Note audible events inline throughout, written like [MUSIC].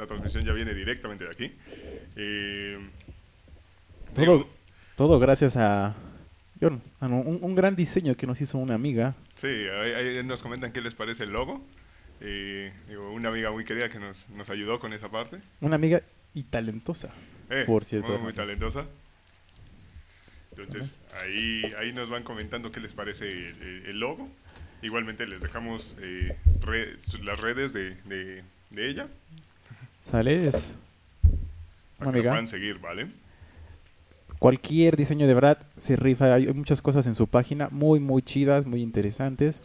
La transmisión ya viene directamente de aquí. Eh, Todo, digo, todo gracias a, John, un, un gran diseño que nos hizo una amiga. sí, ahí, ahí nos comentan qué les parece el logo. Eh, digo, una amiga muy querida que nos, nos ayudó con esa parte. Una amiga y talentosa. Eh, Por cierto. Muy, muy talentosa. Entonces, ahí, ahí nos van comentando qué les parece el, el- logo. Igualmente les dejamos eh, las redes de, de- de ella ¿Sale? Es para que lo puedan seguir, ¿vale? cualquier diseño de verdad se rifa. Hay muchas cosas en su página muy, muy chidas, muy interesantes.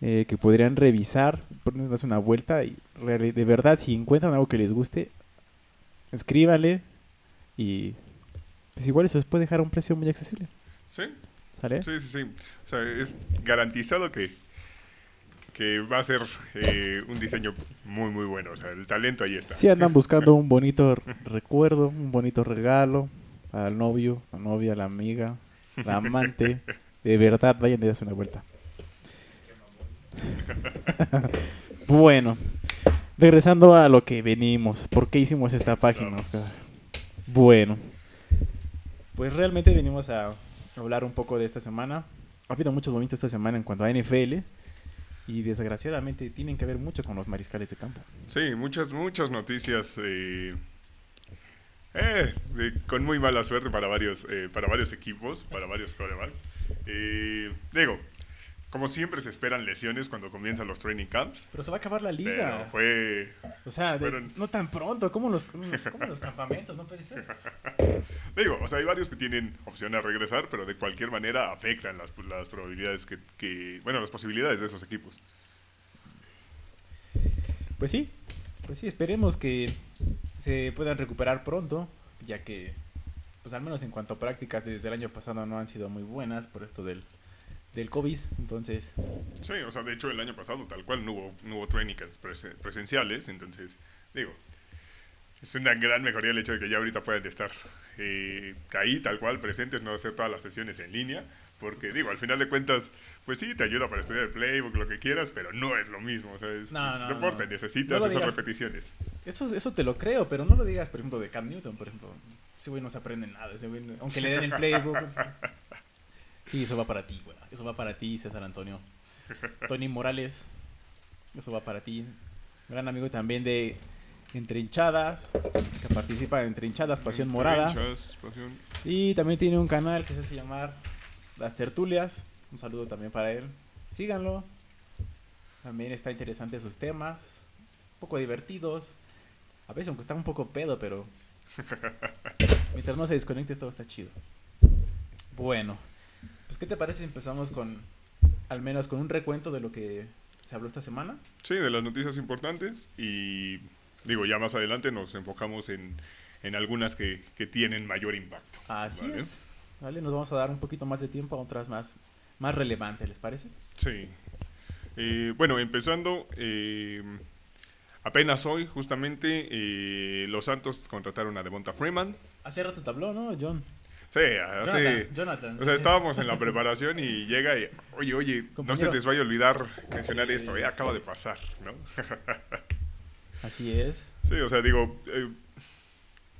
eh, que podrían revisar, darse una vuelta y de verdad, si encuentran algo que les guste, escríbanle y pues igual eso les puede dejar a un precio muy accesible. Sí, ¿Sale? sí, sí, sí. O sea, es garantizado que, que va a ser eh, un diseño muy, muy bueno. O sea, el talento ahí está. Si andan buscando un bonito recuerdo, un bonito regalo al novio, la novia, la amiga, la amante, [LAUGHS] de verdad vayan y darse una vuelta. [LAUGHS] bueno, regresando a lo que venimos, ¿por qué hicimos esta página? Oscar? Bueno, pues realmente venimos a hablar un poco de esta semana. Ha habido muchos movimientos esta semana en cuanto a NFL y desgraciadamente tienen que ver mucho con los mariscales de campo. Sí, muchas, muchas noticias eh, eh, con muy mala suerte para varios, eh, para varios equipos, para varios quarterbacks. Eh, digo, como siempre se esperan lesiones cuando comienzan los training camps. Pero se va a acabar la Pero liga. fue... O sea, de- fueron- no tan pronto, como los, como los [LAUGHS] campamentos, no puede ser. Digo, o sea, hay varios que tienen opción a regresar, pero de cualquier manera afectan las, las probabilidades que, que... Bueno, las posibilidades de esos equipos. Pues sí, pues sí, esperemos que se puedan recuperar pronto, ya que, pues al menos en cuanto a prácticas desde el año pasado no han sido muy buenas por esto del, del COVID, entonces, Sí, o sea, de hecho el año pasado tal cual no hubo, no hubo training camps prese- presenciales, entonces, digo, es una gran mejoría el hecho de que ya ahorita puedan estar eh, ahí tal cual presentes, no hacer todas las sesiones en línea, porque digo, al final de cuentas, pues sí, te ayuda para estudiar el playbook, lo que quieras, pero no es lo mismo, o sea, es, No, es no, deporte, no. necesitas esas digas. repeticiones. eso, eso te lo creo, pero no lo digas, por ejemplo, de Cam Newton, por ejemplo, ese güey no se aprende nada, ese güey, aunque le den el playbook. [LAUGHS] Sí, eso va para ti, güey, eso va para ti, César Antonio. [LAUGHS] Tony Morales, eso va para ti. Gran amigo también de Entre Hinchadas, que participa en Entre Hinchadas, Pasión Morada. Hinchas, pasión. Y también tiene un canal que se hace llamar Las Tertulias. Un saludo también para él. Síganlo. También está interesante sus temas. Un poco divertidos. A veces aunque está un poco pedo, pero... [LAUGHS] Mientras no se desconecte todo está chido. Bueno. Pues ¿qué te parece si empezamos con... Al menos con un recuento de lo que se habló esta semana? Sí, de las noticias importantes y digo, ya más adelante nos enfocamos en, en algunas que, que tienen mayor impacto. Así ¿vale? es. Vale, nos vamos a dar un poquito más de tiempo a otras más, más relevantes, ¿les parece? Sí. Eh, bueno, empezando, eh, apenas hoy, justamente, eh, los Santos contrataron a Devonta Freeman. Hace rato te habló, ¿no, John? Sí, hace... Jonathan, Jonathan. O sea, estábamos en la preparación y llega y, oye, oye, no se les vaya a olvidar mencionar Sí, esto, eh, sí. acaba de pasar, ¿no? [LAUGHS] Así es. Sí, o sea, digo, eh,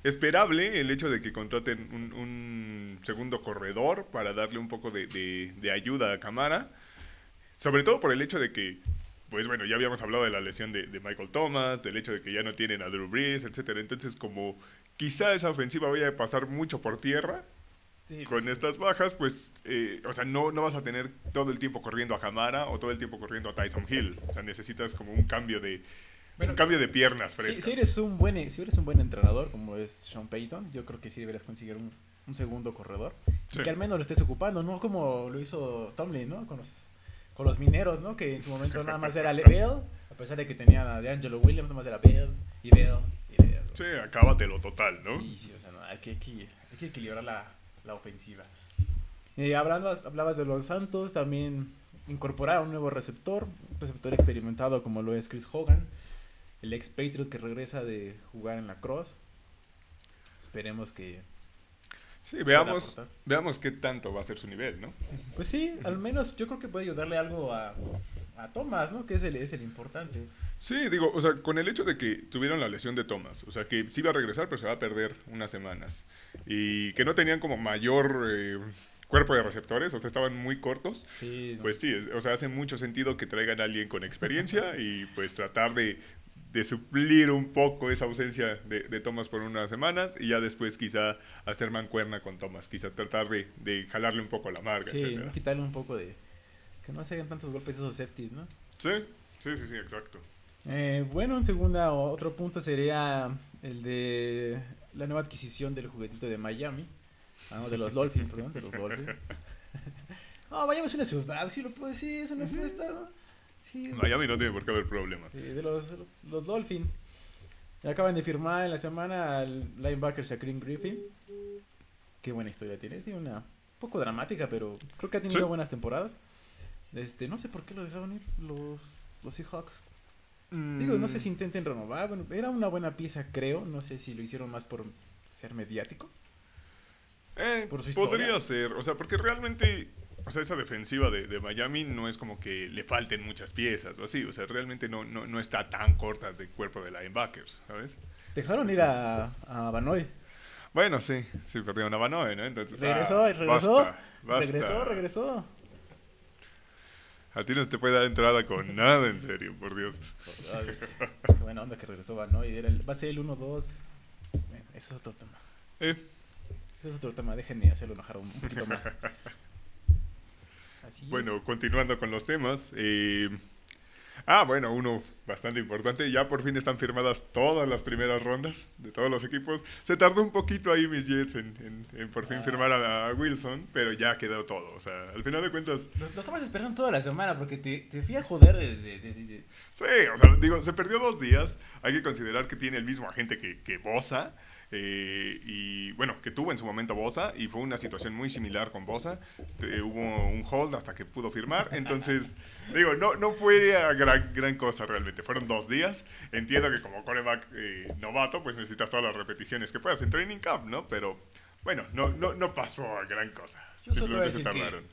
esperable el hecho de que contraten un, un segundo corredor para darle un poco de, de- de ayuda a Camara. Sobre todo por el hecho de que, pues bueno, ya habíamos hablado de la lesión de, de Michael Thomas, del hecho de que ya no tienen a Drew Brees, etcétera. Entonces, como quizá esa ofensiva vaya a pasar mucho por tierra, Sí, con pues, estas bajas, pues, eh, o sea, no, no vas a tener todo el tiempo corriendo a Camara o todo el tiempo corriendo a Tyson Hill. O sea, necesitas como un cambio de, Bueno, un cambio de piernas si, si eres un buen, si eres un buen entrenador como es Sean Payton, yo creo que sí deberías conseguir un, un segundo corredor. y Sí. Que al menos lo estés ocupando, no como lo hizo Tomlin, ¿no? Con los, con los mineros, ¿no? Que en su momento nada más era [LAUGHS] Bell, a pesar de que tenía de Angelo Williams, nada más era Bell y Bell y Bell. Sí, acábatelo total, ¿no? Sí, sí, o sea, no, hay, que, equi- hay que equilibrar la, la ofensiva. Eh, hablando, hablabas de los Santos, también incorporar un nuevo receptor, un receptor experimentado como lo es Chris Hogan, el ex Patriot que regresa de jugar en la Cross. Esperemos que... Sí, veamos, veamos qué tanto va a ser su nivel, ¿no? Pues sí, al menos yo creo que puede ayudarle algo a, a Thomas, ¿no? Que es el, es el importante. Sí, digo, o sea, con el hecho de que tuvieron la lesión de Thomas, o sea, que sí va a regresar, pero se va a perder unas semanas. Y que no tenían como mayor eh, cuerpo de receptores, o sea, estaban muy cortos. Sí, Pues sí, o sea, hace mucho sentido que traigan a alguien con experiencia y pues tratar de, de suplir un poco esa ausencia de, de, Thomas por unas semanas y ya después quizá hacer mancuerna con Thomas, quizá tratar de, de jalarle un poco la marga, sí, etcétera. quitarle un poco de... Que no se hagan tantos golpes esos safeties, ¿no? Sí, sí, sí, sí, exacto. Eh, bueno, en segunda, otro punto sería el de la nueva adquisición del juguetito de Miami. Ah, no, de los Dolphins, perdón, de los Dolphins. [LAUGHS] [LAUGHS] No, Miami es una ciudad, sí lo puedo decir, es una fiesta, ¿no? Sí, Miami no tiene por qué haber problema. sí, de los, los Dolphins. Acaban de firmar en la semana al linebacker Shaquille Griffin. Qué buena historia tiene. Tiene una un poco dramática, pero creo que ha tenido Sí. buenas temporadas. Este, no sé por qué lo dejaron ir los, los Seahawks. Digo, no sé Mm. si intenten renovar. Bueno, era una buena pieza, creo. No sé si lo hicieron más por ser mediático. Eh, por su podría ser, o sea, porque realmente, o sea, esa defensiva de, de Miami no es como que le falten muchas piezas o así, o sea, realmente no, no, no está tan corta de cuerpo de linebackers, ¿sabes? Dejaron ir a, a Banoy. Bueno, sí, sí, perdieron a Banoe, ¿no? Entonces, Regresó, ah, regresó. basta, basta. Regresó, regresó. A ti no te puede dar entrada con [LAUGHS] nada, en serio, por Dios. Ay, qué buena onda que regresó Banoy. Era el- va a ser el 1-2. Bueno, eso es otro tema. Eh, Eso es otro tema. Déjenme hacerlo enojar un poquito más. [LAUGHS] Así es. Bueno, continuando con los temas. eh, ah, bueno, uno bastante importante. Ya por fin están firmadas todas las primeras rondas de todos los equipos. Se tardó un poquito ahí mis Jets en, en- en por fin Ah. firmar a, a Wilson, pero ya quedó todo. O sea, al final de cuentas, Lo, lo estabas esperando toda la semana porque te, te fui a joder desde... desde- sí, o sea, digo, se perdió dos días. Hay que considerar que tiene el mismo agente que, que Bosa. Eh, y bueno, que tuvo en su momento Bosa y fue una situación muy similar con Bosa. Eh, hubo un hold hasta que pudo firmar. Entonces, [LAUGHS] digo, no, no fue gran, gran cosa realmente. Fueron dos días. Entiendo que como coreback eh, novato, pues necesitas todas las repeticiones que puedas en training camp, ¿no? Pero bueno, no, no, no pasó gran cosa. Yo Simplemente se tardaron.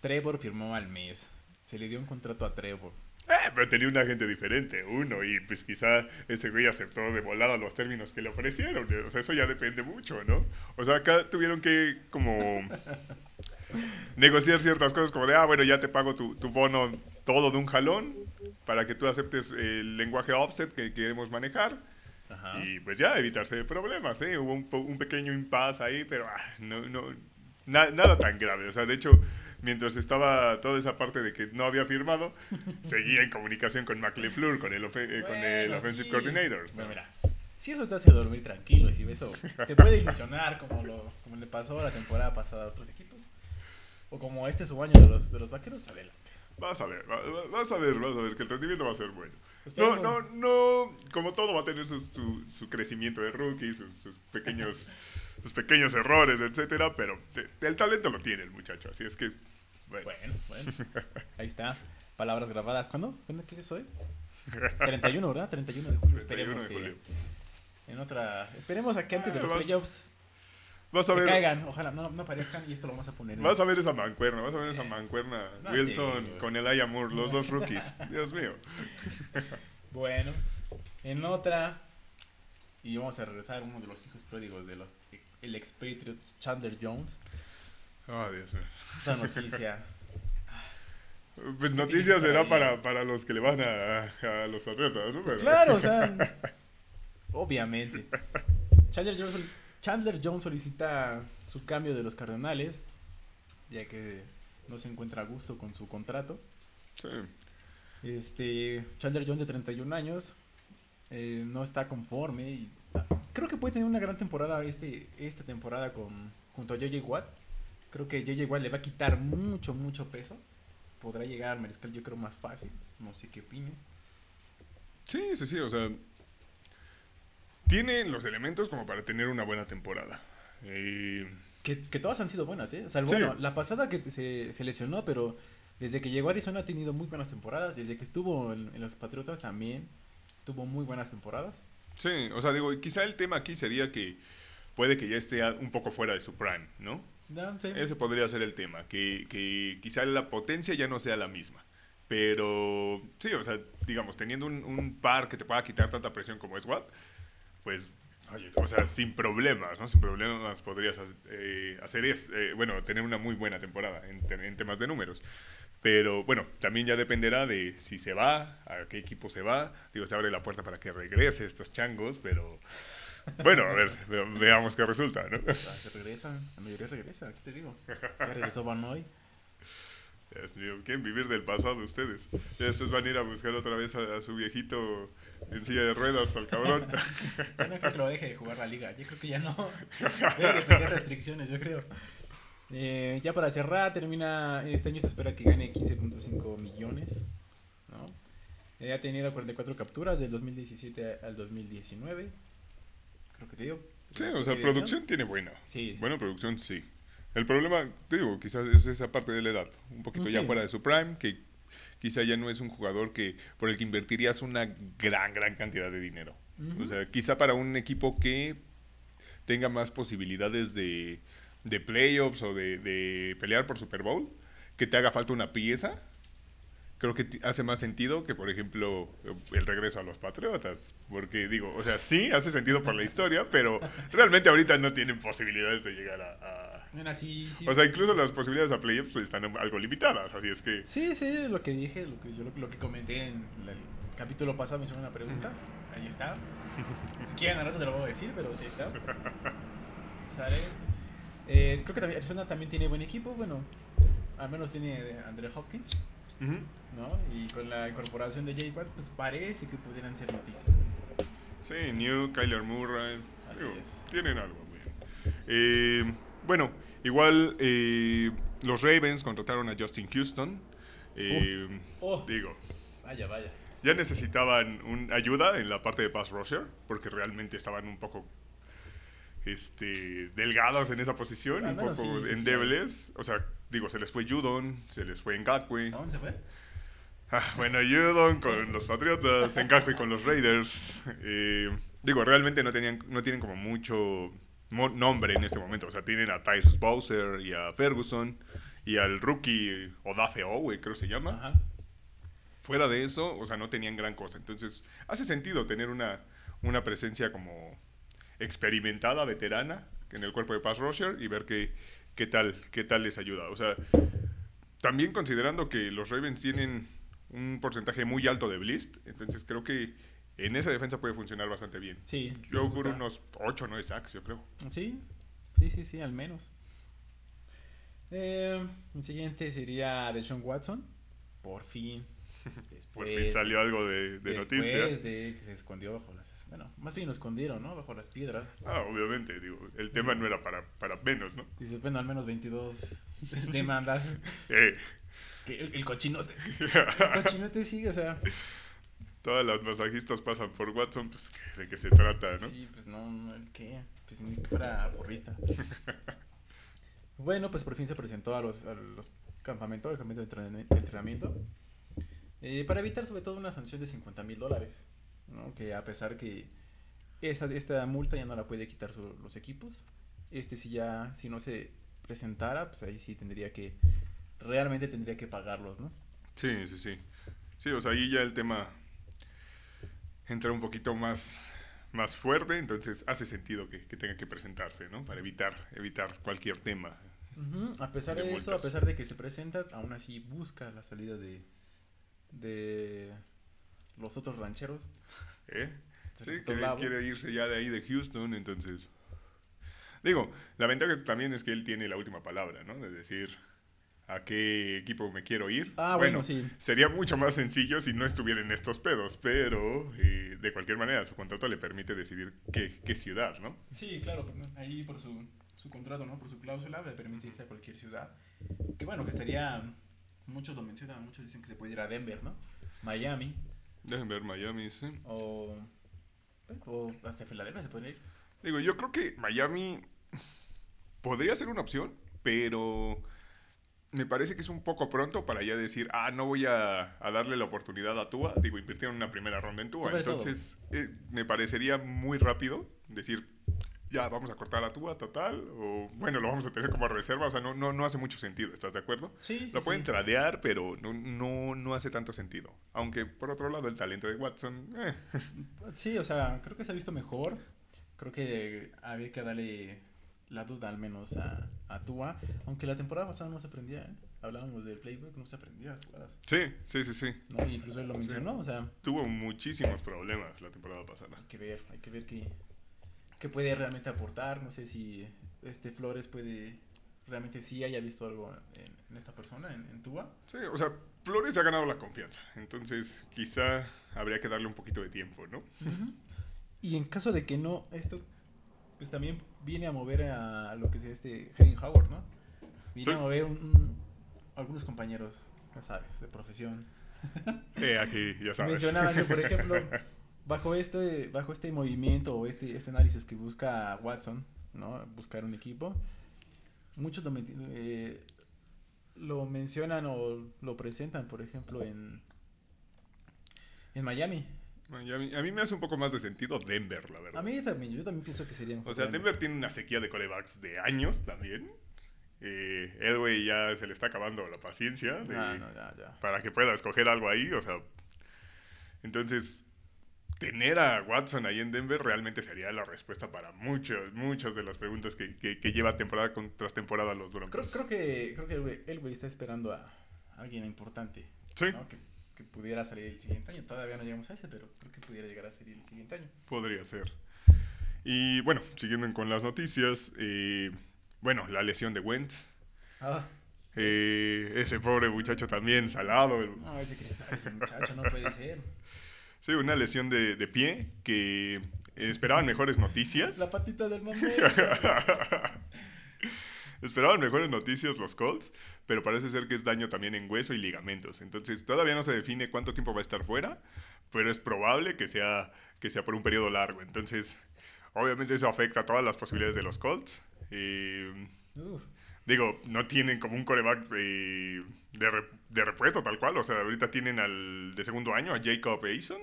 Trevor firmó al mes. Se le dio un contrato a Trevor. Eh, pero tenía un agente diferente, uno, y pues quizá ese güey aceptó de volada los términos que le ofrecieron. O sea, eso ya depende mucho, ¿no? O sea, acá tuvieron que como [LAUGHS] negociar ciertas cosas como de, ah, bueno, ya te pago tu, tu bono todo de un jalón para que tú aceptes el lenguaje offset que queremos manejar. Ajá. Y pues ya, evitarse problemas, ¿eh? Hubo un, un pequeño impasse ahí, pero ah, no, no, na- nada tan grave. O sea, de hecho, mientras estaba toda esa parte de que no había firmado, [LAUGHS] seguía en comunicación con McLeFleur, con el, ofe- eh, con el Offensive sí. Coordinator. Mira, si eso te hace dormir tranquilo, si eso te puede ilusionar como, lo, como le pasó la temporada pasada a otros equipos, o como este su año de los, de los vaqueros, adelante. Vas a ver, va- va- vas a ver, vas a ver que el rendimiento va a ser bueno. No, Esperemos. no, no, como todo va a tener su, su, su crecimiento de rookie, sus, sus pequeños, [LAUGHS] sus pequeños errores, etcétera, pero te- el talento lo tiene el muchacho, así es que, bueno. Bueno, bueno, ahí está. Palabras grabadas. ¿Cuándo? ¿Cuándo quieres hoy? 31, ¿verdad? 31 de julio. 31 Esperemos de que julio. en otra... Esperemos a que antes de los playoffs Vas a se caigan. Ojalá no, no aparezcan y esto lo vamos a poner. Vas a ver esa mancuerna, vas a ver esa mancuerna. No, Wilson sí. con el Moore, los dos rookies. [LAUGHS] Dios mío. Bueno, en otra, y vamos a regresar a uno de los hijos pródigos de los el expatriot Chandler Jones. Oh, Dios mío. Noticia. [LAUGHS] Pues noticias será para, para los que le van a, a los patriotas, ¿no? Pues Pero- claro, o sea, [LAUGHS] obviamente. Chandler Jones, Chandler Jones solicita su cambio de los Cardenales, ya que no se encuentra a gusto con su contrato. Sí. Este, Chandler Jones de 31 años eh, no está conforme y ah, creo que puede tener una gran temporada este, esta temporada con, junto a JJ Watt. Creo que JJ Watt le va a quitar mucho, mucho peso. Podrá llegar al mariscal yo creo más fácil. No sé qué opines. Sí, sí, sí, o sea. Tiene los elementos como para tener una buena temporada. Eh, Que, que todas han sido buenas, ¿eh? Bueno, la pasada que se, se lesionó, pero desde que llegó a Arizona ha tenido muy buenas temporadas. Desde que estuvo en, en los Patriotas también tuvo muy buenas temporadas. sí, o sea, digo, quizá el tema aquí sería que puede que ya esté un poco fuera de su prime, ¿no? Ese podría ser el tema, que, que quizá la potencia ya no sea la misma. Pero sí, o sea, digamos, teniendo un, un par que te pueda quitar tanta presión como es Watt, pues o sea, sin problemas, ¿no? Sin problemas podrías eh, hacer, es, eh, bueno, tener una muy buena temporada en, en, temas de números. Pero bueno, también ya dependerá de si se va, a qué equipo se va. Digo, se abre la puerta para que regrese estos changos, pero bueno, a ver, veamos qué resulta, ¿no? Ah, se regresa, la mayoría regresa, ¿qué te digo? Ya regresó Van Noy. Dios mío, quieren vivir del pasado ustedes. Ya después van a ir a buscar otra vez a, su viejito en silla de ruedas, al cabrón. [LAUGHS] yo no creo que lo deje de jugar la liga. Yo creo que ya no. Debe tener restricciones, yo creo. Eh, ya para cerrar, termina. Este año se espera que gane 15.5 millones. ¿no? Eh, ha tenido 44 capturas del 2017 al 2019. Creo que te digo. Sí, o sea, producción tiene buena. Sí, sí. Buena producción, sí. El problema, te digo, quizás es esa parte de la edad, un poquito ya fuera de su prime, que quizá ya no es un jugador que por el que invertirías una gran, gran cantidad de dinero. O sea, quizá para un equipo que tenga más posibilidades de, de playoffs o de, de pelear por Super Bowl, que te haga falta una pieza creo que hace más sentido que, por ejemplo, el regreso a los Patriotas. Porque digo, o sea, sí, hace sentido por la historia, pero realmente ahorita no tienen posibilidades de llegar a... O sea, incluso las posibilidades a playoffs están algo limitadas, así es que... Sí, sí, lo que dije, lo que yo lo, que comenté en el capítulo pasado me hizo una pregunta. Ahí está. si quieren, rato te lo voy a decir, pero sí está. ¿Sale? Eh, creo que Arizona también tiene buen equipo, bueno, al menos tiene Andre Hopkins. ¿No? Y con la incorporación de Jay Watt, pues parece que pudieran ser noticias. Sí, New, Kyler Murray. Así es. Tienen algo, eh, bueno, igual eh, los Ravens contrataron a Justin Houston. Eh, oh. Oh. Digo. Vaya, vaya. Ya necesitaban un, ayuda en la parte de pass rusher, porque realmente estaban un poco este, delgados en esa posición, un poco endebles. o sea, digo, se les fue Judon, se les fue Ngakwe. ¿A dónde se fue? Ah, bueno, Judon con los Patriotas, Ngakwe con los Raiders. Eh, digo, realmente no, tenían, no tienen como mucho nombre en este momento. O sea, tienen a Tyrus Bowser y a Ferguson y al rookie Odafe Owe, creo que se llama. Fuera de eso, o sea, no tenían gran cosa. Entonces, hace sentido tener una, una presencia como experimentada, veterana, en el cuerpo de pass rusher y ver qué, qué, tal, qué tal les ayuda. O sea, también considerando que los Ravens tienen un porcentaje muy alto de blitz, entonces creo que en esa defensa puede funcionar bastante bien. Sí. Yo auguro unos 8 o 9 sacks, yo creo. Sí, sí, sí, sí, al menos. Eh, el siguiente sería Deshaun Watson. Por fin. [LAUGHS] Por fin salió algo de, de noticia. Después de que se escondió bajo las bueno, más bien lo escondieron, ¿no? Bajo las piedras. Ah, obviamente, digo, el tema no era para, para menos, ¿no? Dice, bueno, al menos 22 [LAUGHS] demandas. eh. Que el, cochinote. El cochinote [LAUGHS] sí, o sea. Todas las masajistas pasan por Watson, pues, ¿de qué se trata, no? Sí, pues no, ¿el qué? Pues ni que fuera porrista. bueno, pues por fin se presentó a los, a los campamentos, el campamento de entrenamiento, eh, para evitar sobre todo una sanción de 50 mil dólares. Que a pesar que esta, esta multa ya no la puede quitar los equipos, este si ya, si no se presentara, pues ahí sí tendría que, realmente tendría que pagarlos, ¿no? Sí, sí, sí. Sí, o sea, ahí ya el tema entra un poquito más, más fuerte, entonces hace sentido que, tenga que presentarse, ¿no? Para evitar, evitar cualquier tema. A pesar de, eso, a pesar de que se presenta, aún así busca la salida de, de los otros rancheros. [LAUGHS] ¿Eh? Sí, quiere, irse ya de ahí de Houston, entonces... Digo, la ventaja también es que él tiene la última palabra, ¿no? De decir a qué equipo me quiero ir. Ah, bueno, sí. Sería mucho más sencillo si no estuviera en estos pedos, pero eh, de cualquier manera su contrato le permite decidir qué, qué ciudad, ¿no? Sí, claro, ahí por su, su, contrato, ¿no? Por su cláusula le permite irse a cualquier ciudad. Que bueno, que estaría, muchos lo mencionan, muchos dicen que se puede ir a Denver, ¿no? Miami. Dejen ver Miami, sí. O, o hasta Filadelfia se puede ir. Digo, yo creo que Miami podría ser una opción, pero me parece que es un poco pronto para ya decir, ah, no voy a, darle la oportunidad a Tua. Digo, invirtieron una primera ronda en Tua. Entonces, eh, me parecería muy rápido decir, ya vamos a cortar a Tua total, o bueno, lo vamos a tener como reserva, o sea, no, no, no hace mucho sentido, ¿estás de acuerdo? Sí, sí, Lo pueden sí. tradear, pero no, no, no hace tanto sentido. Aunque, por otro lado, el talento de Watson, eh, Sí, o sea, creo que se ha visto mejor. Creo que había que darle la duda al menos a, a Tua. Aunque la temporada pasada no se aprendía, ¿eh? Hablábamos del playbook, no se aprendía las jugadas. sí, sí, sí, sí. incluso él lo Sí. mencionó, o sea, Tuvo muchísimos problemas la temporada pasada. hay que ver, hay que ver qué, qué puede realmente aportar. No sé si este Flores puede realmente sí haya visto algo en, en esta persona, en, en Tua. Sí, o sea, Flores ha ganado la confianza, entonces quizá habría que darle un poquito de tiempo, ¿no? Y en caso de que no, esto pues también viene a mover a lo que es este Henry Howard, ¿no? Viene Sí. a mover un- un- algunos compañeros, ya sabes, de profesión. Eh, aquí, ya sabes. Mencionaban que, por ejemplo, [LAUGHS] bajo este, bajo este movimiento o este, este análisis que busca Watson, ¿no? Buscar un equipo, muchos lo, eh, lo mencionan o lo presentan, por ejemplo, en, en Miami. A, mí, me hace un poco más de sentido Denver, la verdad. A mí también, yo también pienso que sería mejor O sea, Denver. Tiene una sequía de corebacks de años también. Eh, Elway ya se le está acabando la paciencia de- Ah, no, ya, ya. para que pueda escoger algo ahí. O sea, entonces, tener a Watson ahí en Denver realmente sería la respuesta para muchas, muchas de las preguntas que, que- que lleva temporada con- tras temporada los Broncos. creo que, creo que el güey- el güey está esperando a alguien importante. Sí, ¿no? Que, que pudiera salir el siguiente año. Todavía no llegamos a ese, pero creo que pudiera llegar a salir el siguiente año. podría ser. Y bueno, siguiendo con las noticias, eh, bueno, la lesión de Wentz. Ah, Eh, ese pobre muchacho también salado. no, ese cristal, ese muchacho no puede ser. Sí, una lesión de, de pie que esperaban mejores noticias. La patita del mamón. [LAUGHS] esperaban mejores noticias los Colts, pero parece ser que es daño también en hueso y ligamentos. Entonces todavía no se define cuánto tiempo va a estar fuera, pero es probable que sea, que sea por un periodo largo. Entonces, obviamente eso afecta a todas las posibilidades de los Colts. Eh, Digo, no tienen como un coreback de, de, re- de repuesto tal cual. O sea, ahorita tienen al de segundo año, a Jacob Eason,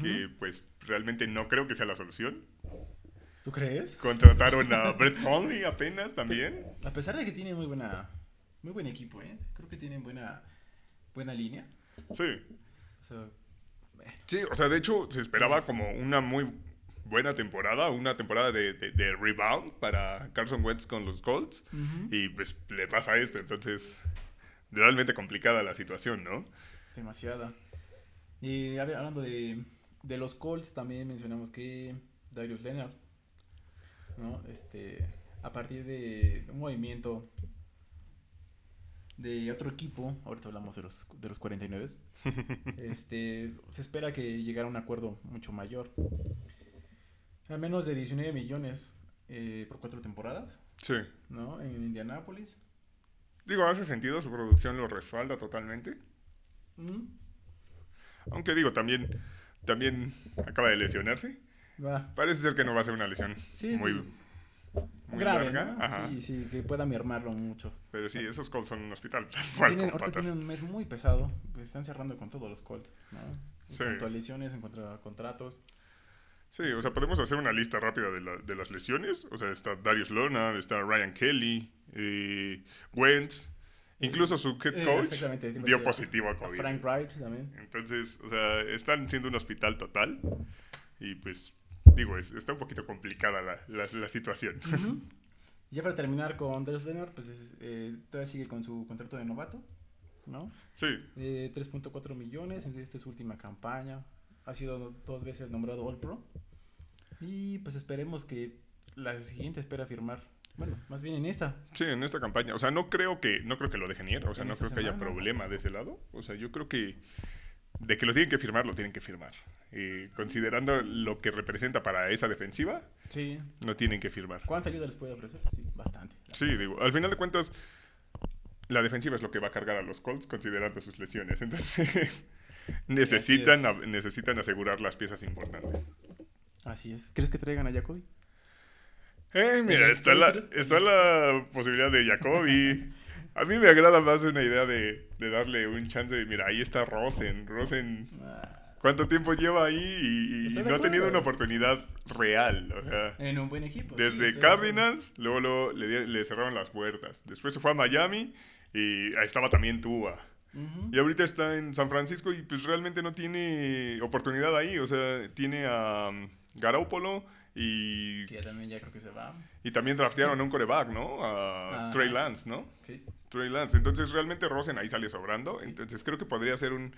que pues realmente no creo que sea la solución. ¿Tú crees? Contrataron a Brett Hundley apenas también. A pesar de que tiene muy buena, muy buen equipo, ¿eh? Creo que tienen buena, buena línea. Sí. O sea, Sí, o sea, de hecho se esperaba como una muy buena temporada, una temporada de, de- de rebound para Carson Wentz con los Colts. Y pues le pasa esto, entonces realmente complicada la situación, ¿no? demasiada. Y a ver, hablando de, de los Colts, también mencionamos que Darius Leonard, ¿no? Este, a partir de un movimiento de otro equipo, ahorita hablamos de los, de los 49, [LAUGHS] este, se espera que llegara a un acuerdo mucho mayor. Menos de 19 millones eh, por cuatro temporadas, Sí. ¿no? En Indianápolis. Digo, hace sentido, su producción lo respalda totalmente. Mm, Aunque digo, también, también acaba de lesionarse. va. Parece ser que no va a ser una lesión Sí, muy, grave, larga. ¿no? Ajá. Sí, sí, que pueda mermarlo mucho. Pero sí, esos Colts son un hospital tal cual Tienen, con ahorita patas. tienen un mes muy pesado. Pues están cerrando con todos los Colts, ¿no? En Sí. cuanto a lesiones, en cuanto a contratos. Sí, o sea, podemos hacer una lista rápida de, la- de las lesiones. O sea, está Darius Leonard, está Ryan Kelly, eh, Wentz, incluso su head Eh, coach dio positivo a A COVID. Frank Wright también. Entonces, o sea, están siendo un hospital total. Y pues, digo, es- está un poquito complicada la, la- la situación. Ya para terminar con Darius Leonard, pues es- eh, todavía sigue con su contrato de novato, ¿no? Sí, De 3.4 millones, esta es su última campaña. Ha sido dos veces nombrado All Pro. Y pues esperemos que la siguiente espera firmar. Bueno, más bien en esta. sí, en esta campaña. O sea, no creo que, no creo que lo dejen ir. O sea, no creo que haya semana. problema de ese lado. O sea, yo creo que de que lo tienen que firmar, lo tienen que firmar. Eh, considerando lo que representa para esa defensiva, Sí. no tienen que firmar. ¿Cuánta ayuda les puede ofrecer? Sí, bastante. Sí, digo, al final de cuentas, la defensiva es lo que va a cargar a los Colts considerando sus lesiones. [LAUGHS] Entonces, [LAUGHS] necesitan, a- necesitan asegurar las piezas importantes. Así es. ¿Crees que traigan a Jacoby? Eh, mira, está la, está la posibilidad de Jacoby. A mí me agrada más una idea de, de darle un chance de, mira, ahí está Rosen. Rosen Ah, ¿Cuánto tiempo lleva ahí y, no ha tenido una oportunidad real? O sea, En un buen equipo. desde. Cardinals, luego, luego le, le cerraron las puertas. Después se fue a Miami y ahí estaba también Y ahorita está en San Francisco y pues realmente no tiene oportunidad ahí. O sea, tiene a um, Garoppolo y, Que ya también ya creo que se va. y también draftearon a un coreback, ¿no? A. Trey Lance, ¿no? Sí. Trey Lance. Entonces realmente Rosen ahí sale sobrando. Entonces creo que podría ser un,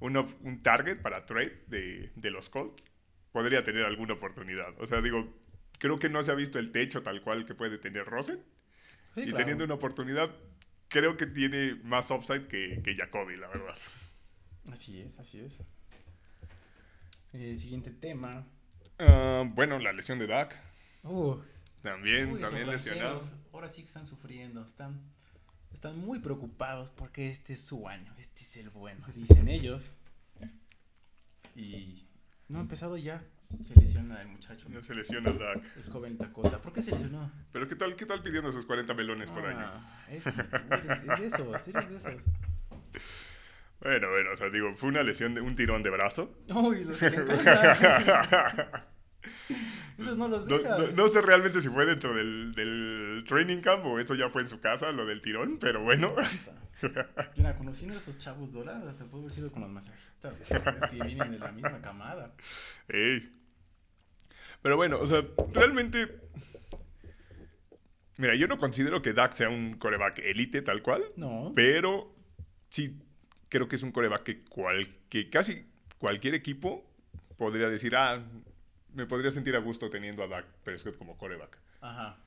un, target para trade de, de los Colts. Podría tener alguna oportunidad. O sea, digo, creo que no se ha visto el techo tal cual que puede tener Rosen. Sí, y claro. teniendo una oportunidad, creo que tiene más upside que, que Jacoby, la verdad. Así es, así es. Eh, siguiente tema. Ah, bueno, la lesión de Dak. Uh, También, uy, también esos lesionado. rancheros Ahora sí que están sufriendo. Están, están muy preocupados porque este es su año. Este es el bueno, dicen ellos. Y no ha empezado ya. Se lesiona el muchacho. Ya se lesiona Dak. El joven Dakota. ¿Por qué se lesionó? Pero ¿qué tal, qué tal pidiendo esos 40 melones por año? Ah, es, es de esos, eres de esos. Bueno, bueno, o sea, digo, fue una lesión de un tirón de brazo. Uy, los que. [LAUGHS] Esos no los No, no- no sé realmente si fue dentro del, del training camp o eso ya fue en su casa, lo del tirón, pero bueno. Yo la conocí de estos chavos dorados, hasta puedo haber sido con los masajistas. Es que vienen de la misma camada. Ey. Pero bueno, o sea, realmente. Mira, yo no considero que Dak sea un coreback elite tal cual, No. pero sí creo que es un coreback que, cual, que casi cualquier equipo podría decir, ah, me podría sentir a gusto teniendo a Dak Prescott como coreback. Ajá.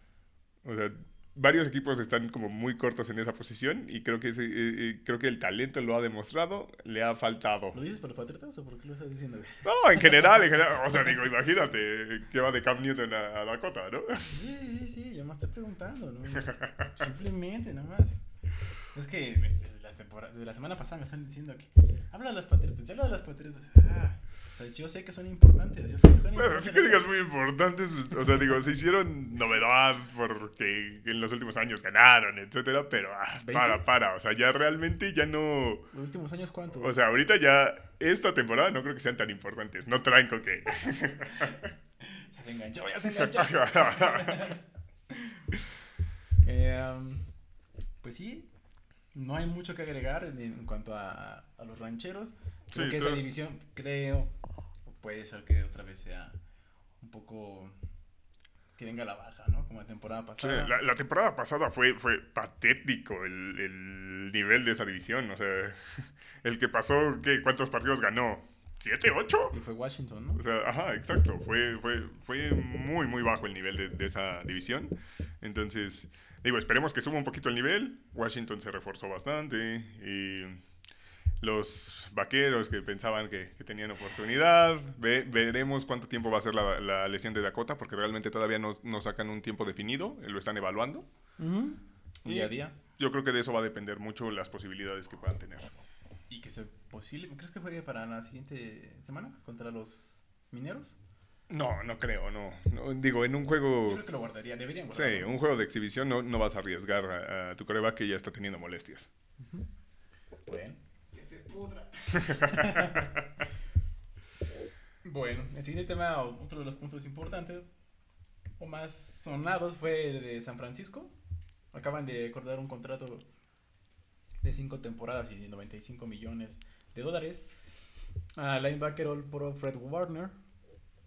O sea, varios equipos están como muy cortos en esa posición y creo que, ese, eh, eh, creo que el talento lo ha demostrado, le ha faltado. ¿Lo dices por patriotas o por qué lo estás diciendo? No, en general, en general. O sea, digo, imagínate que va de Cam Newton a, a Dakota, ¿no? Sí, sí, sí, yo me estoy preguntando, ¿no? [LAUGHS] Simplemente, nada más. Es que desde la, temporada, desde la semana pasada me están diciendo que habla de las patriotas, ya habla de las patriotas. Ah, o sea, yo sé que son importantes, yo sé que son Bueno, importantes. así que digas muy importantes. pues, O sea, digo, se hicieron novedad porque en los últimos años ganaron, etcétera, pero ah, para, para. O sea, ya realmente ya no. ¿Los últimos años cuántos? O sea, ahorita ya, esta temporada no creo que sean tan importantes. No traen con qué. [LAUGHS] ya se enganchó, ya se enganchó. [LAUGHS] Eh, pues sí, no hay mucho que agregar en, cuanto a, a los rancheros. Creo Sí, que esa división, creo, puede ser que otra vez sea un poco que venga a la baja, ¿no? Como la temporada Sí, pasada. la, la temporada pasada fue, fue patético el, el nivel de esa división. O sea, [LAUGHS] el que pasó, ¿qué? ¿cuántos partidos ganó? ¿Siete, ocho? Y fue Washington, ¿no? O sea, ajá, exacto. Fue, fue, fue muy, muy bajo el nivel de, de esa división. Entonces, digo, esperemos que suba un poquito el nivel. Washington se reforzó bastante. Y los vaqueros que pensaban que, que tenían oportunidad. Ve- veremos cuánto tiempo va a ser la, la lesión de Dakota, porque realmente todavía no, no sacan un tiempo definido. Lo están evaluando. Y- Día a día. Yo creo que de eso va a depender mucho las posibilidades que puedan tener. Y que se posible, ¿crees que juegue para la siguiente semana contra los mineros? No, no creo, no. No, Digo, en un Yo juego... creo que lo guardaría, deberían Sí, guardarlo. un juego de exhibición no, no vas a arriesgar a, a tu coreback que ya está teniendo molestias. Bueno, que se [LAUGHS] bueno, el siguiente tema, otro de los puntos importantes o más sonados fue el de San Francisco. Acaban de acordar un contrato de 5 temporadas y de 95 millones de dólares a linebacker All Pro Fred Warner.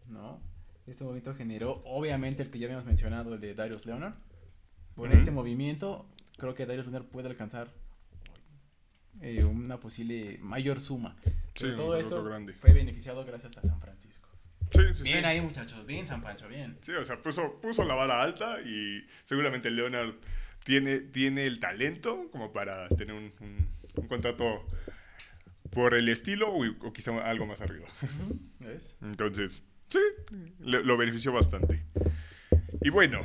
¿No? Este movimiento generó, obviamente, el que ya habíamos mencionado, el de Darius Leonard. Por este movimiento, creo que Darius Leonard puede alcanzar eh, una posible mayor suma. Pero todo esto grande. fue beneficiado gracias a San Francisco. Sí, sí, bien sí. ahí, muchachos. Bien, San Pancho, bien. Sí, o sea, puso, puso la vara alta y seguramente Leonard tiene, tiene el talento como para tener un, un- un contrato por el estilo o, o quizá algo más arriba. ¿Ves? Entonces, sí, le- lo benefició bastante. Y bueno,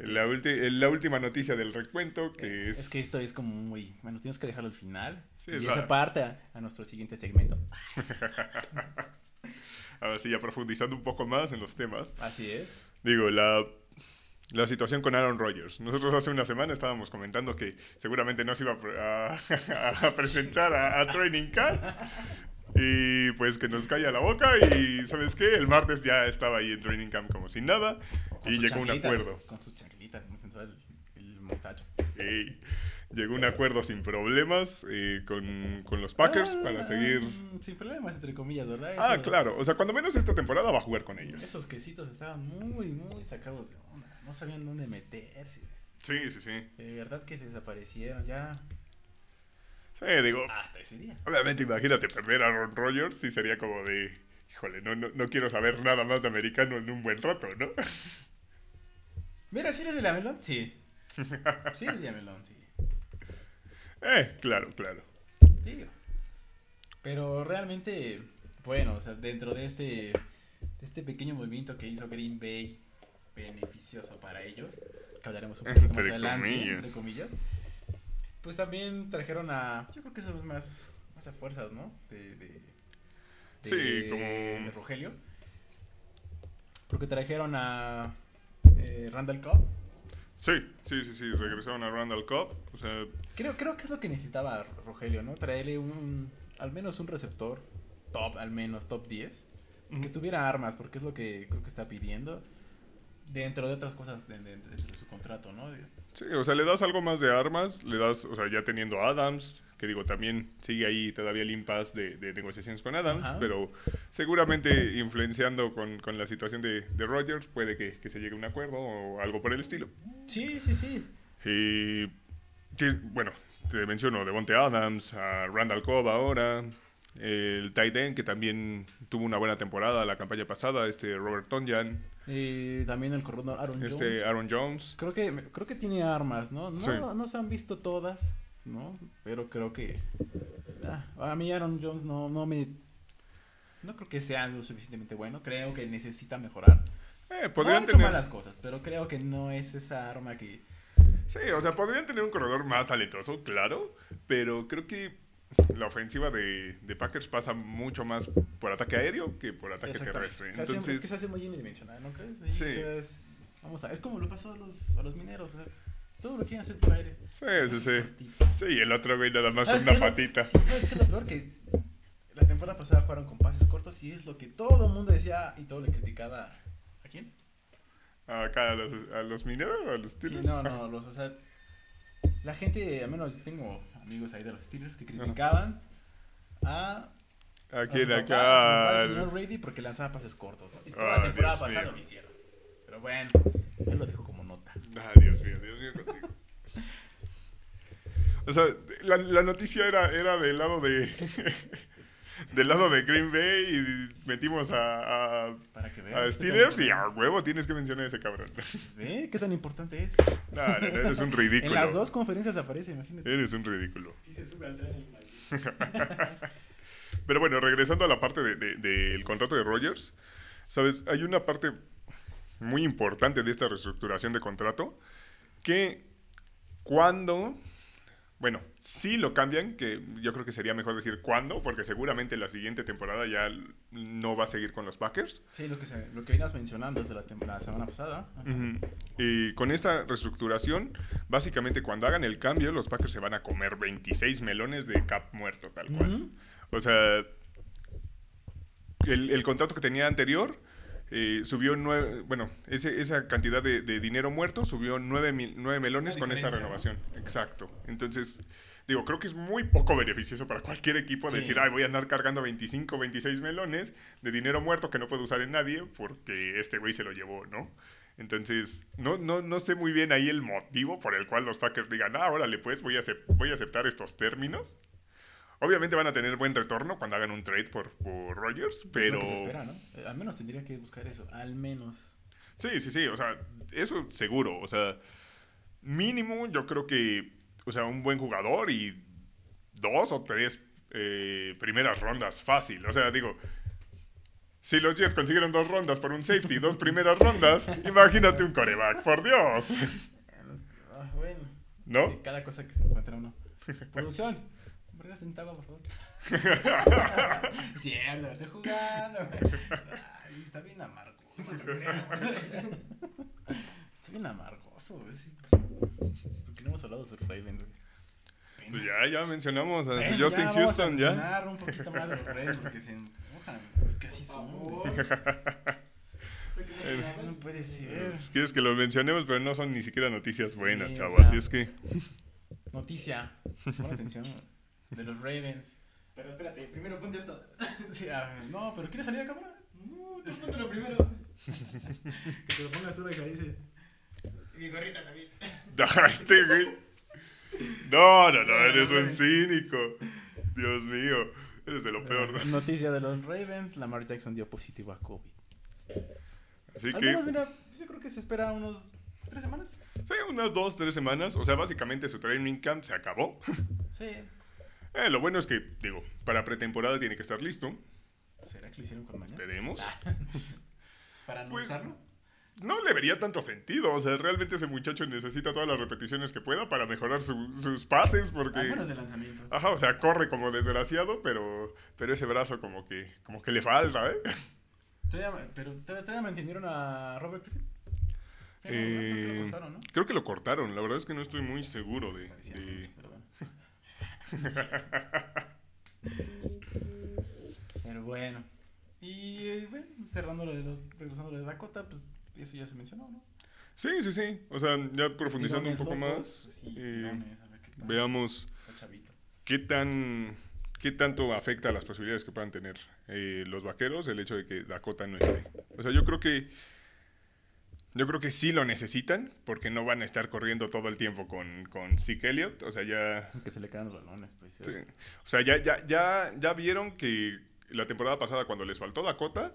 la, última noticia del recuento que es... Es que esto es como muy. Bueno, tienes que dejarlo al final. Sí, y es esa parte a, a nuestro siguiente segmento. [LAUGHS] Ahora sí, ya profundizando un poco más en los temas. Así es. Digo, la, la situación con Aaron Rodgers. Nosotros hace una semana estábamos comentando que seguramente no se iba a, pre- a- [LAUGHS] a presentar a, a Training Camp Y pues que nos calla la boca y ¿sabes qué? El martes ya estaba ahí en training camp como sin nada Con y llegó un acuerdo. Con sus chanclitas, muy sensual el, el mostacho. Y llegó un acuerdo sin problemas eh, con, con los Packers Ah, para seguir... Sin problemas, entre comillas, ¿verdad? Ah, claro. O sea, cuando menos esta temporada va a jugar con ellos. Esos quesitos estaban muy, muy sacados de onda. No sabían dónde meterse. Sí, sí, sí. De verdad que se desaparecieron ya Sí, digo, hasta ese día. obviamente imagínate perder a Aaron Rodgers y sería como de... Híjole, no, no, no quiero saber nada más de americano en un buen rato, ¿no? [LAUGHS] Mira, si eres de la melón, sí. Sí, eres de la melón, sí. Eh, claro, claro. Pero realmente, bueno, o sea, dentro de este, de este pequeño movimiento que hizo Green Bay, beneficioso para ellos, que hablaremos un poquito más adelante, comillas. entre comillas, pues también trajeron a, yo creo que eso es más, más a fuerzas, ¿no? De, de, de- Sí, como- de Rogelio. Porque trajeron a eh, Randall Cobb. Sí, sí, sí, sí. Regresaron a Randall Cobb. O sea, Creo, creo que es lo que necesitaba Rogelio, ¿no? Traerle un, al menos un receptor top, al menos top 10. Que tuviera armas, porque es lo que creo que está pidiendo. Dentro de otras cosas de, de- de- de su contrato, ¿no? Sí, o sea, le das algo más de armas, le das, o sea, ya teniendo a Adams, que digo, también sigue ahí todavía el impasse de, de negociaciones con Adams, Ajá. pero seguramente influenciando con, con la situación de, de Rodgers, puede que, que se llegue a un acuerdo o algo por el estilo. Sí, sí, sí. Y, bueno, te menciono Devonte Adams, a Randall Cobb ahora, el tight end, que también tuvo una buena temporada la campaña pasada, este Robert Tonjan, Eh, también el corredor Aaron este Jones. Aaron Jones. Creo que, creo que tiene armas, ¿no? No, Sí. no se han visto todas, ¿no? Pero creo que... ah, a mí Aaron Jones no, no me... No creo que sea lo suficientemente bueno. Creo que necesita mejorar. Eh, No podrían hecho tener... malas cosas, pero creo que no es esa arma que... Sí, o sea, podrían tener un corredor más talentoso, claro, pero creo que la ofensiva de, de Packers pasa mucho más por ataque aéreo que por ataque terrestre. Se hace- es que se Entonces, hace muy unidimensional, ¿no crees? Sí. o sea, es, vamos a, es como lo pasó a los, a los mineros. o sea, todo lo quieren hacer por aire. sí, sí, sí. Sí, y el otro güey nada más con ¿Sabes una es lo- patita. ¿Sabes qué es lo peor? Que la temporada pasada jugaron con pases cortos y es lo que todo el mundo decía y todo le criticaba. ¿A quién? Acá a los, a los mineros, a los Sí, Steelers. no, no, [LAUGHS] los, o sea, la gente, al menos tengo amigos ahí de los Steelers que criticaban a ¿A quién acá? papá, al señor Brady porque lanzaba pases cortos. ¿no? Y toda Ah, la temporada Dios pasada mío. lo hicieron. Pero bueno, él lo dijo como nota. Ah, Dios mío, Dios mío contigo. [LAUGHS] O sea, la, la noticia era, era del lado de. Del lado de Green Bay y metimos a, a, Para que a vean. Steelers y a huevo tienes que mencionar a ese cabrón. ¿Ve? ¿Qué tan importante es? No, no, no, eres un ridículo. En las dos conferencias aparece, imagínate. Eres un ridículo. Sí se sube al tren el maldito. [LAUGHS] Pero bueno, regresando a la parte del de, del contrato de Rogers, ¿sabes? Hay una parte muy importante de esta reestructuración de contrato que cuando, bueno, sí lo cambian, que yo creo que sería mejor decir cuándo, porque seguramente la siguiente temporada ya no va a seguir con los Packers. Sí, lo que, se, lo que venías mencionando desde la, la semana pasada. Y con esta reestructuración, básicamente cuando hagan el cambio, los Packers se van a comer 26 melones de cap muerto, tal cual. O sea, el, el contrato que tenía anterior eh, subió nueve, bueno, ese- esa cantidad de, de dinero muerto subió nueve, mil- nueve melones con esta renovación. Exacto. Entonces, digo, creo que es muy poco beneficioso para cualquier equipo Sí. decir, ay, voy a andar cargando 25, 26 melones de dinero muerto que no puedo usar en nadie porque este güey se lo llevó, ¿no? Entonces, no, no, no sé muy bien ahí el motivo por el cual los Packers digan, ah, órale, pues voy a, voy a aceptar estos términos. Obviamente van a tener buen retorno cuando hagan un trade por, por Rogers, Es pero... lo que se espera, ¿no? Eh, Al menos tendría que buscar eso. Al menos. Sí, sí, sí, o sea, eso seguro, o sea, mínimo yo creo que, o sea, un buen jugador y dos o tres eh, primeras rondas fácil, o sea, digo, si los Jets consiguieron dos rondas por un safety, dos primeras rondas, [LAUGHS] imagínate un coreback, por Dios, [LAUGHS] los- ah, bueno. ¿no? Cada cosa que se encuentra uno. Producción. Verga centavo, por favor. [LAUGHS] Cierto, estoy jugando. Ay, está bien amargoso. está bien amargoso. es- ¿Por qué no hemos hablado sobre Ravens? güey? apenas. Pues ya, ya mencionamos a Bueno, Justin ya vamos a Houston, ya. un poquito más de los Ravens porque se enojan. Pues que así son. No puede ser. Pues, Quieres que lo mencionemos, pero no son ni siquiera noticias buenas, Sí, o chavo. sea- Así es que. Noticia. Pon atención. De los Ravens. Pero espérate, primero ponte esto. [LAUGHS] Sí, ah, no, pero ¿quieres salir a cámara? No, tú póntelo primero. [LAUGHS] Que te lo pongas tú, hija, dice. Y mi gorrita también. [LAUGHS] No, este güey. No, no, no, eres un cínico. Dios mío. Eres de lo peor. ¿no? Noticia de los Ravens. Lamar Jackson dio positivo a COVID. Así Al que. menos, mira, yo creo que se espera unos tres semanas. Sí, unas dos, tres semanas. O sea, básicamente su training camp se acabó. Sí. Eh, lo bueno es que, digo, para pretemporada tiene que estar listo. ¿Será que lo hicieron con mañana? Veremos. [LAUGHS] Para Pues, anunciarlo. No le vería tanto sentido. O sea, realmente ese muchacho necesita todas las repeticiones que pueda para mejorar su- sus pases. Porque. Al menos de lanzamiento. Ajá, o sea, corre como desgraciado, pero, pero ese brazo como que, como que le falta, ¿eh? Todavía- pero todavía mantuvieron a Robert Griffin. No, Eh, creo que lo cortaron, ¿no? Creo que lo cortaron, la verdad es que no estoy muy seguro de... pero bueno. Y eh, bueno, cerrando lo de los, regresando lo de Dakota, pues eso ya se mencionó, ¿no? Sí, sí, sí. O sea, ya profundizando un poco locos, más, Sí, eh, tirones, a ver qué tal. veamos qué tan... ¿Qué tanto afecta a las posibilidades que puedan tener eh, los vaqueros el hecho de que Dakota no esté? O sea, yo creo que yo creo que sí lo necesitan porque no van a estar corriendo todo el tiempo con, con Zeke Elliott. O sea, ya Que se le caen los balones, pues. Sí. O sea, ya, ya, ya, ya vieron que la temporada pasada cuando les faltó Dakota,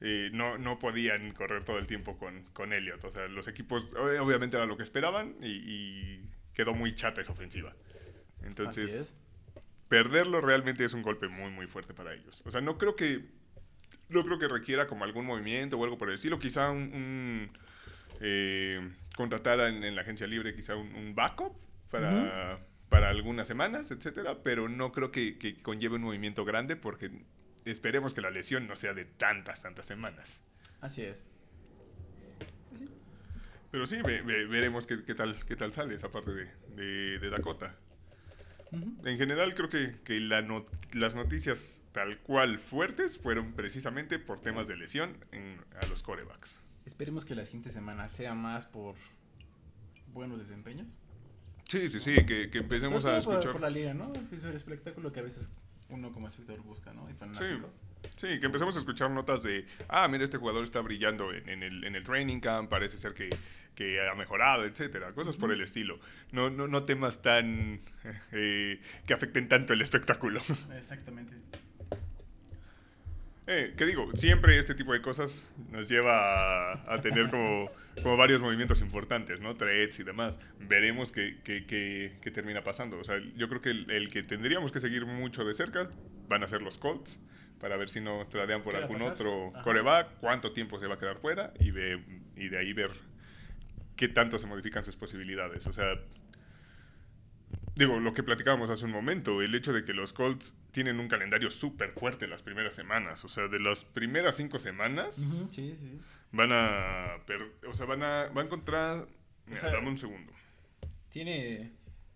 eh, no, no podían correr todo el tiempo con, con Elliot. O sea, los equipos obviamente era lo que esperaban y, y quedó muy chata esa ofensiva. Entonces, es. perderlo realmente es un golpe muy, muy fuerte para ellos. O sea, no creo que no creo que requiera como algún movimiento o algo por el estilo. Quizá un, un, eh, contratar en, en la agencia libre quizá un, un backup para, para algunas semanas, etcétera, pero no creo que, que conlleve un movimiento grande porque esperemos que la lesión no sea de tantas, tantas semanas. Así es. Sí. Pero sí, ve- ve- veremos qué, qué tal, qué tal sale esa parte de, de- de Dakota. En general creo que, que la las noticias tal cual fuertes fueron precisamente por temas de lesión en- a los corebacks. Esperemos que la siguiente semana sea más por buenos desempeños. Sí, sí, sí, que, que empecemos a todo por- escuchar. Por, la liga, ¿no? Es el espectáculo que a veces uno como espectador busca, ¿no? Y fanático. Sí, que empecemos a escuchar notas de, ah, mira, este jugador está brillando en, en el, en el training camp, parece ser que, que ha mejorado, etcétera, cosas por el estilo. No, no, no temas tan [LAUGHS] eh, que afecten tanto el espectáculo. Exactamente. Eh, que digo, siempre este tipo de cosas nos lleva a, a tener como, como varios movimientos importantes, ¿no? Trades y demás. Veremos qué, qué, qué- qué termina pasando. O sea, yo creo que el, el que tendríamos que seguir mucho de cerca van a ser los Colts, para ver si no tradean por ¿Qué algún otro Ajá. coreback, cuánto tiempo se va a quedar fuera y, ve, y de ahí ver qué tanto se modifican sus posibilidades. O sea, digo, lo que platicábamos hace un momento, el hecho de que los Colts tienen un calendario súper fuerte las primeras semanas. O sea, de las primeras cinco semanas Ujú, Sí, sí. van a... o sea, van a... Van contra... Mira, sea, dame un segundo. Tiene.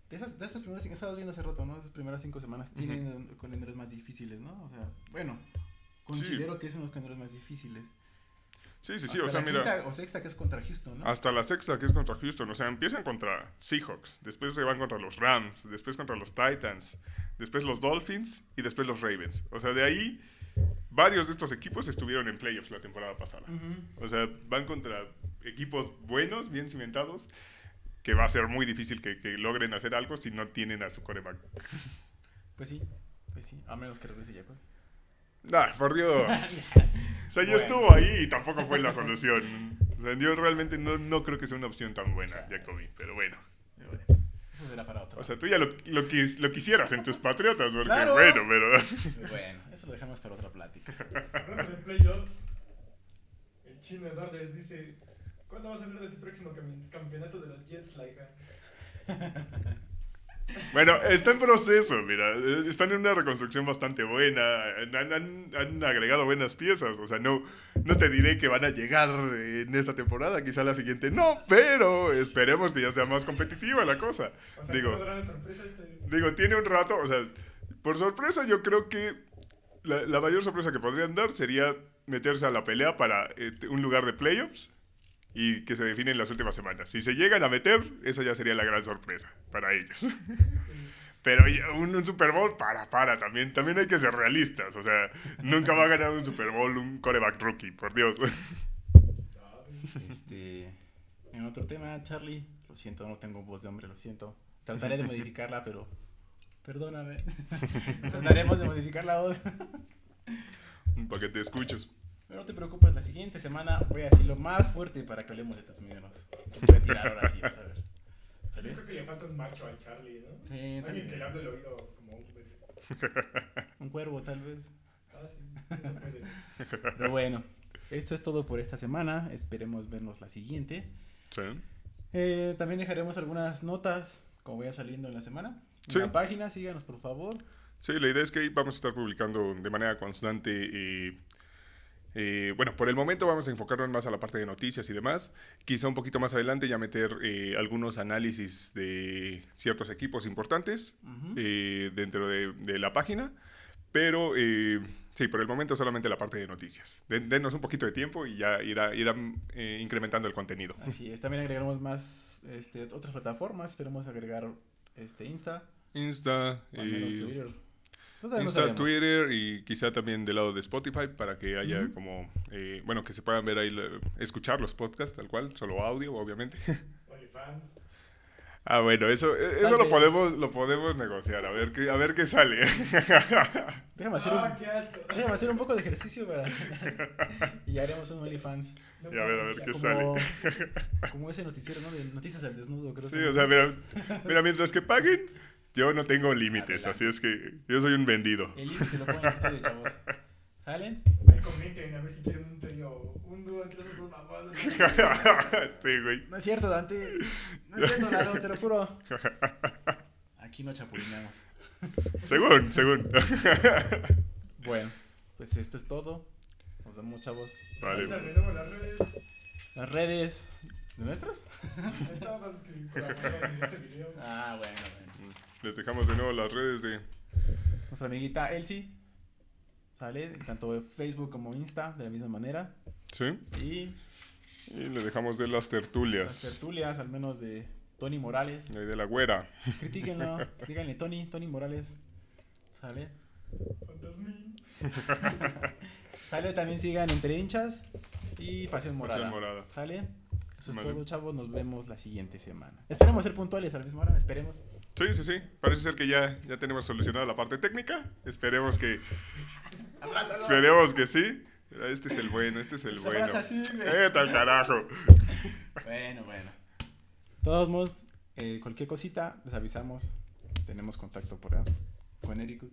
De esas, de esas primeras cinco, estabas viendo hace rato, ¿no? Esas primeras cinco semanas tienen calendarios más difíciles, ¿no? O sea, bueno, considero que es uno de los calendarios más difíciles. Sí, sí, sí. Hasta O sea, la mira... quinta o sexta que es contra Houston, ¿no? Hasta la sexta, que es contra Houston. O sea, empiezan contra Seahawks, después se van contra los Rams, después contra los Titans, después los Dolphins y después los Ravens. O sea, de ahí, varios de estos equipos estuvieron en playoffs la temporada pasada. O sea, van contra equipos buenos, bien cimentados, que va a ser muy difícil que, que logren hacer algo si no tienen a su coreback. Pues sí, pues sí. A menos que regrese Jacob. Ah, por Dios. [LAUGHS] O sea, Bueno. estuvo ahí y tampoco fue la solución. O sea, yo realmente no, no creo que sea una opción tan buena, Jacoby, pero bueno. Pero bueno, eso será para otro. O sea, tú ya lo, lo, quis- lo quisieras en tus patriotas, porque Claro. bueno, pero... [LAUGHS] Bueno, eso lo dejamos para otra plática. Hablando de playoffs, el chino Eduardo les dice: ¿Cuándo vas a hablar de tu próximo campeonato de los Jets, Laika? [LAUGHS] Bueno, está en proceso, mira. eh, Están en una reconstrucción bastante buena. Han, han- han agregado buenas piezas. O sea, no, no te diré que van a llegar en esta temporada, quizá la siguiente no, pero esperemos que ya sea más competitiva la cosa. O sea, Digo, ¿qué gran sorpresa este? Digo, tiene un rato, o sea, por sorpresa yo creo que la, la mayor sorpresa que podrían dar sería meterse a la pelea para eh, un lugar de playoffs y que se define en las últimas semanas. Si se llegan a meter, esa ya sería la gran sorpresa para ellos. [LAUGHS] Pero un Super Bowl, para, para, también, también hay que ser realistas. O sea, nunca va a ganar un Super Bowl un coreback rookie, por Dios. Este, en otro tema, Charlie, lo siento, no tengo voz de hombre, lo siento. Trataré de modificarla, pero perdóname. [LAUGHS] Trataremos de modificar la voz. para que te escuches. Pero no te preocupes, la siguiente semana voy a decirlo más fuerte para que hablemos de tus mineros. Te voy a tirar ahora sí, vas a ver. Yo creo que le falta un macho al Charlie, ¿no? Sí, Alguien también. que le hable el oído como un bebé. [LAUGHS] Un cuervo, tal vez. Ah, sí, eso puede. Pero bueno, esto es todo por esta semana. Esperemos vernos la siguiente. Sí. Eh, también dejaremos algunas notas como vaya saliendo en la semana. En Sí. la página, síganos por favor. Sí, la idea es que vamos a estar publicando de manera constante. eh, eh, bueno, por el momento vamos a enfocarnos más a la parte de noticias y demás. Quizá un poquito más adelante ya meter eh, algunos análisis de ciertos equipos importantes eh, dentro de, de la página. Pero eh, sí, por el momento solamente la parte de noticias. Den- denos un poquito de tiempo y ya irá, irán incrementando el contenido. Así es, también agregaremos más este, otras plataformas. Esperemos agregar este, Insta, Insta, o al menos Twitter. No Insta. Twitter y quizá también del lado de Spotify para que haya como, eh, bueno, que se puedan ver ahí, escuchar los podcasts tal cual, solo audio, obviamente. OnlyFans. Ah, bueno, eso, eh, eso lo podemos, lo podemos negociar, a ver qué, a ver qué sale. [LAUGHS] Déjame hacer, Ah, un, déjame hacer un poco de ejercicio para... [LAUGHS] y haremos un OnlyFans. No Y a ver, a ver qué ya. sale. Como, como ese noticiero, ¿no? De noticias al desnudo, creo. Sí, o sea, mira, mira, mientras que paguen, yo no tengo límites, Adelante. así es que yo soy un vendido. El link se lo ponen en estadio, chavos. ¿Salen? Ahí comenten a ver si quieren un trío, un dúo entre esos dos mamás. [LAUGHS] este, güey. No es cierto, Dante. No es cierto, Lalo, te lo juro. Aquí no chapulineamos. Según, según. Bueno, pues esto es todo. Nos vemos, chavos. Vale. Las redes. Las redes. ¿De nuestras? Ahí todos los que colaboraron en este video. Ah, bueno, bueno. Les dejamos de nuevo las redes de... Nuestra amiguita Elsie. Sale tanto en Facebook como Insta de la misma manera. ¿Sí? Y Y le dejamos de las las tertulias. tertulias, al menos de Tony Morales. Ahí de la güera. Critíquenlo. [LAUGHS] Díganle Tony, Tony Morales. Sale. Fantasmín. [LAUGHS] Sale también sigan entre hinchas y Pasión Morada. Pasión Morada. Sale. Eso es Vale. todo, chavos. Nos vemos la siguiente semana. Esperemos ser puntuales a la misma hora. Esperemos. Sí, sí, sí. Parece ser que ya, ya tenemos solucionada la parte técnica. Esperemos que... Esperemos que sí. Este es el bueno, este es el bueno. así. ¡Eh, tal carajo! Bueno, bueno. De todos modos, eh, cualquier cosita, les avisamos. Tenemos contacto por allá con Eric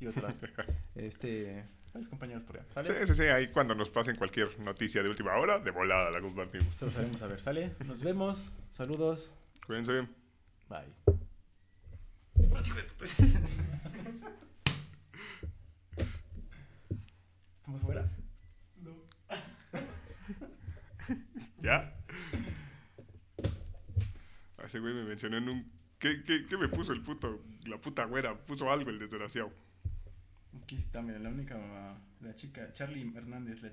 y otras [LAUGHS] este, varios compañeros por allá. Sí, ¿Sale? sí, sí. Ahí cuando nos pasen cualquier noticia de última hora, de volada la compartimos. Se los haremos saber. ¿Sale? Nos vemos. Saludos. Cuídense. Bye. [LAUGHS] ¿Estamos fuera? No. [LAUGHS] ¿Ya? Ah, Ese güey me mencionó en un... ¿Qué, qué, qué me puso el puto? La puta güera. Puso algo el desgraciado. Aquí está, mira, la única, la chica, Charlie Hernández, la